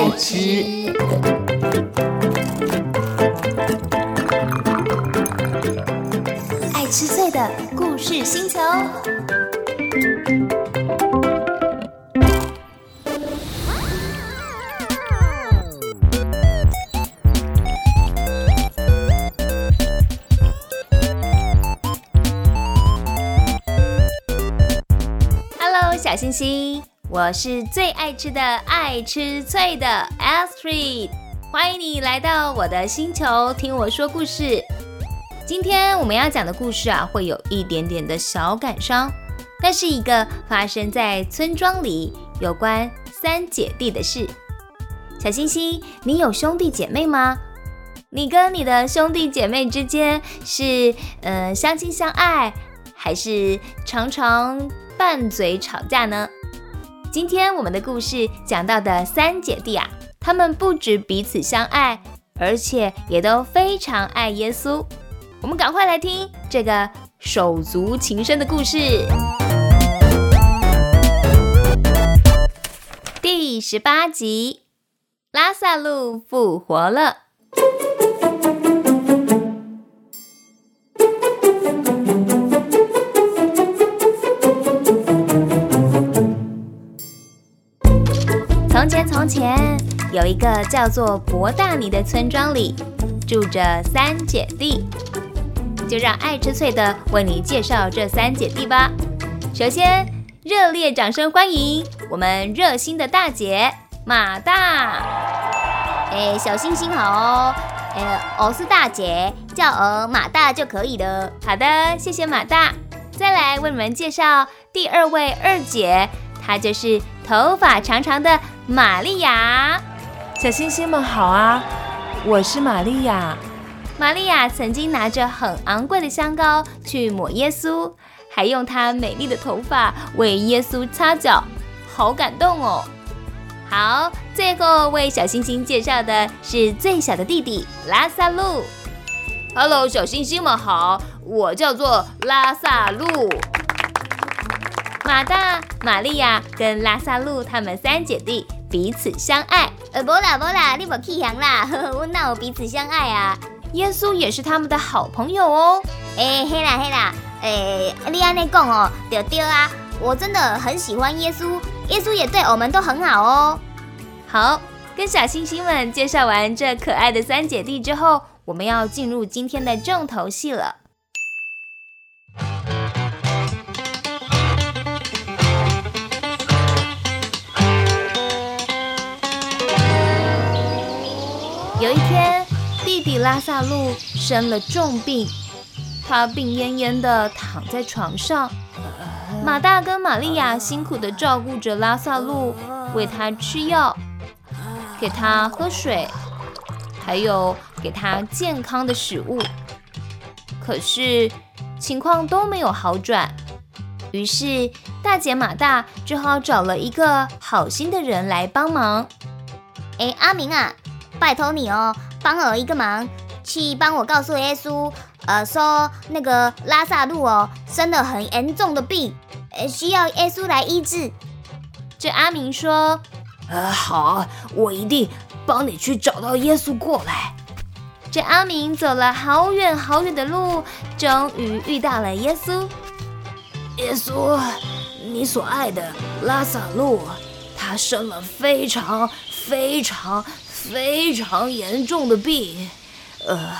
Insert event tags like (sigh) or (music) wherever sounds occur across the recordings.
爱吃，爱吃脆的故事星球。小星星。我是最爱吃的爱吃脆的 Astrid，欢迎你来到我的星球听我说故事。今天我们要讲的故事啊，会有一点点的小感伤，那是一个发生在村庄里有关三姐弟的事。小星星，你有兄弟姐妹吗？你跟你的兄弟姐妹之间是呃相亲相爱，还是常常拌嘴吵架呢？今天我们的故事讲到的三姐弟啊，他们不止彼此相爱，而且也都非常爱耶稣。我们赶快来听这个手足情深的故事。第十八集，拉萨路复活了。有一个叫做博大尼的村庄里，住着三姐弟。就让爱吃脆的为你介绍这三姐弟吧。首先，热烈掌声欢迎我们热心的大姐马大。哎，小星星好哦。哎，我是大姐，叫我马大就可以了。好的，谢谢马大。再来为你们介绍第二位二姐，她就是头发长长的。玛利亚，小星星们好啊！我是玛利亚。玛利亚曾经拿着很昂贵的香膏去抹耶稣，还用她美丽的头发为耶稣擦脚，好感动哦！好，最后为小星星介绍的是最小的弟弟拉萨路。Hello，小星星们好，我叫做拉萨路。马大、玛利亚跟拉萨路他们三姐弟。彼此相爱，呃，不啦不啦，你莫气香啦，(laughs) 我哪有彼此相爱啊？耶稣也是他们的好朋友哦。哎，嘿啦嘿啦，哎，你安尼讲哦，对对啊，我真的很喜欢耶稣，耶稣也对我们都很好哦。好，跟小星星们介绍完这可爱的三姐弟之后，我们要进入今天的重头戏了。弟弟拉萨路生了重病，他病恹恹的躺在床上。马大跟玛利亚辛苦的照顾着拉萨路，喂他吃药，给他喝水，还有给他健康的食物。可是情况都没有好转，于是大姐马大只好找了一个好心的人来帮忙。哎，阿明啊！拜托你哦，帮我一个忙，去帮我告诉耶稣，呃，说那个拉萨路哦，生了很严重的病，呃，需要耶稣来医治。这阿明说，呃，好，我一定帮你去找到耶稣过来。这阿明走了好远好远的路，终于遇到了耶稣。耶稣，你所爱的拉萨路，他生了非常非常。非常严重的病，呃，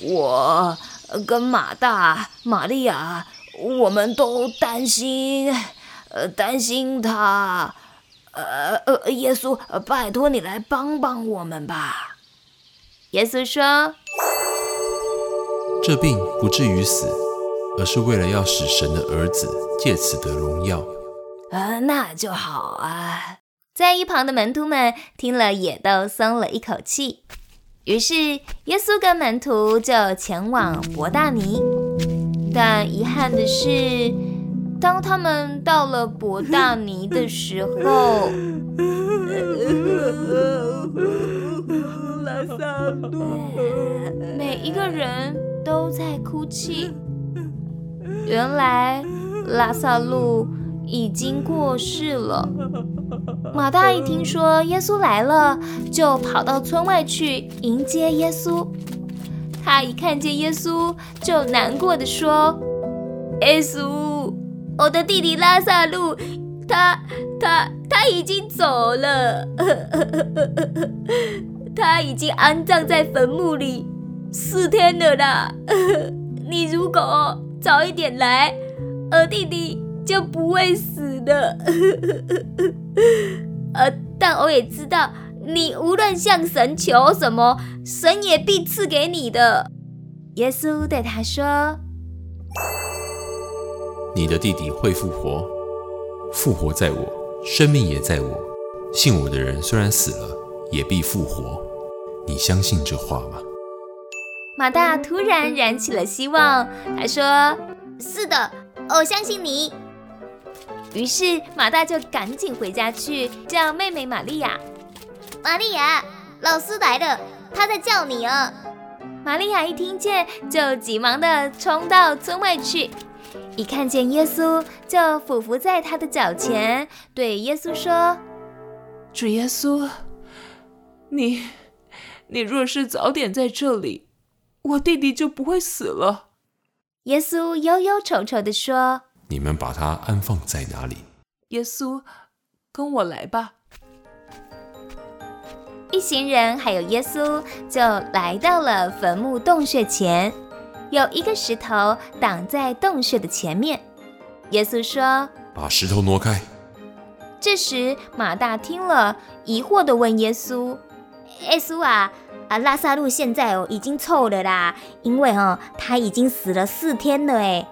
我跟马大、玛利亚，我们都担心，呃，担心他，呃呃，耶稣，拜托你来帮帮我们吧。耶稣说：“这病不至于死，而是为了要使神的儿子借此得荣耀。”啊，那就好啊。在一旁的门徒们听了，也都松了一口气。于是，耶稣跟门徒就前往伯大尼。但遗憾的是，当他们到了伯大尼的时候，拉萨路，每一个人都在哭泣。原来，拉萨路已经过世了。(laughs) 马大一听说耶稣来了，就跑到村外去迎接耶稣。他一看见耶稣，就难过的说：“耶稣，我的弟弟拉萨路，他他他已经走了，(laughs) 他已经安葬在坟墓里四天了啦。(laughs) 你如果早一点来，我弟弟就不会死的。(laughs) 呃，但我也知道。”你无论向神求什么，神也必赐给你的。耶稣对他说：“你的弟弟会复活，复活在我，生命也在我。信我的人虽然死了，也必复活。你相信这话吗？”马大突然燃起了希望，他说：“是的，我相信你。”于是马大就赶紧回家去叫妹妹玛利亚。玛利亚，老师来了，他在叫你啊！玛利亚一听见，就急忙的冲到村外去，一看见耶稣，就俯伏在他的脚前，对耶稣说：“主耶稣，你，你若是早点在这里，我弟弟就不会死了。”耶稣忧忧愁愁的说：“你们把它安放在哪里？”耶稣，跟我来吧。一行人还有耶稣就来到了坟墓洞穴前，有一个石头挡在洞穴的前面。耶稣说：“把石头挪开。”这时马大听了，疑惑的问耶稣：“耶稣啊，啊，拉萨路现在哦已经臭了啦，因为哦他已经死了四天了。”哎，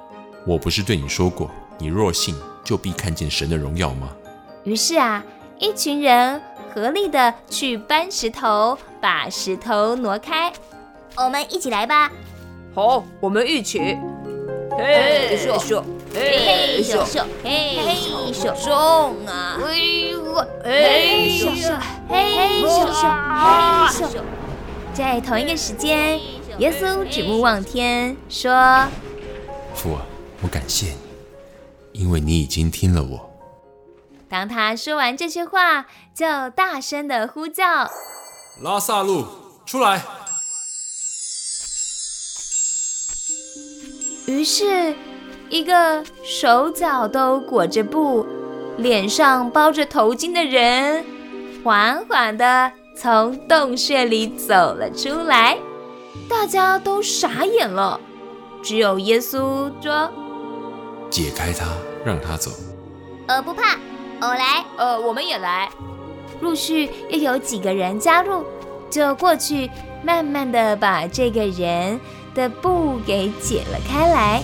我不是对你说过，你若信，就必看见神的荣耀吗？于是啊，一群人。合力的去搬石头，把石头挪开。我们一起来吧。好，我们一起。嘿咻咻，嘿咻咻，嘿咻，重啊！嘿咻，嘿咻，嘿咻咻，嘿咻。在同一个时间，耶稣举目望天，说：“父啊，我感谢你，因为你已经听了我。”当他说完这些话，就大声的呼叫：“拉萨路，出来！”于是，一个手脚都裹着布、脸上包着头巾的人，缓缓的从洞穴里走了出来。大家都傻眼了，只有耶稣说：“解开他，让他走。”呃，不怕。我来，呃，我们也来。陆续又有几个人加入，就过去慢慢的把这个人的布给解了开来。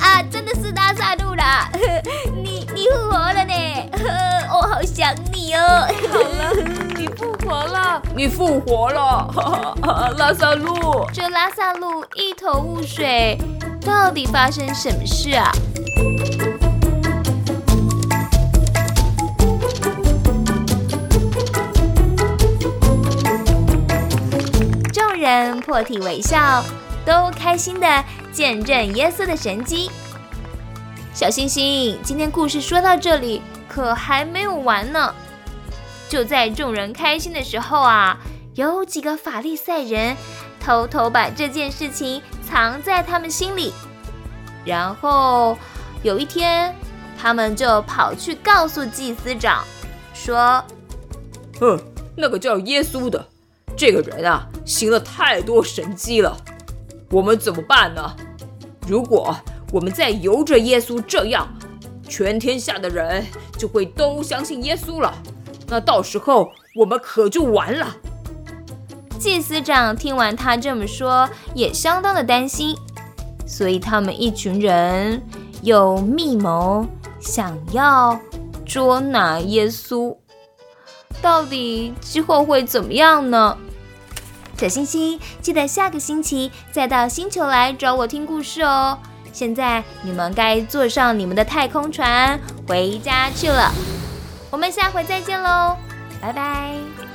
啊，真的是拉萨路 (laughs) 了！你你复活了好想你哦。好了，你复活了，你复活了，(laughs) 拉萨路。这拉萨路一头雾水。到底发生什么事啊？众人破涕为笑，都开心的见证耶稣的神迹。小星星，今天故事说到这里，可还没有完呢。就在众人开心的时候啊，有几个法利赛人偷偷把这件事情。藏在他们心里，然后有一天，他们就跑去告诉祭司长，说：“哼，那个叫耶稣的这个人啊，行了太多神迹了，我们怎么办呢？如果我们再由着耶稣这样，全天下的人就会都相信耶稣了，那到时候我们可就完了。”祭司长听完他这么说，也相当的担心，所以他们一群人有密谋，想要捉拿耶稣。到底之后会怎么样呢？小星星，记得下个星期再到星球来找我听故事哦。现在你们该坐上你们的太空船回家去了。我们下回再见喽，拜拜。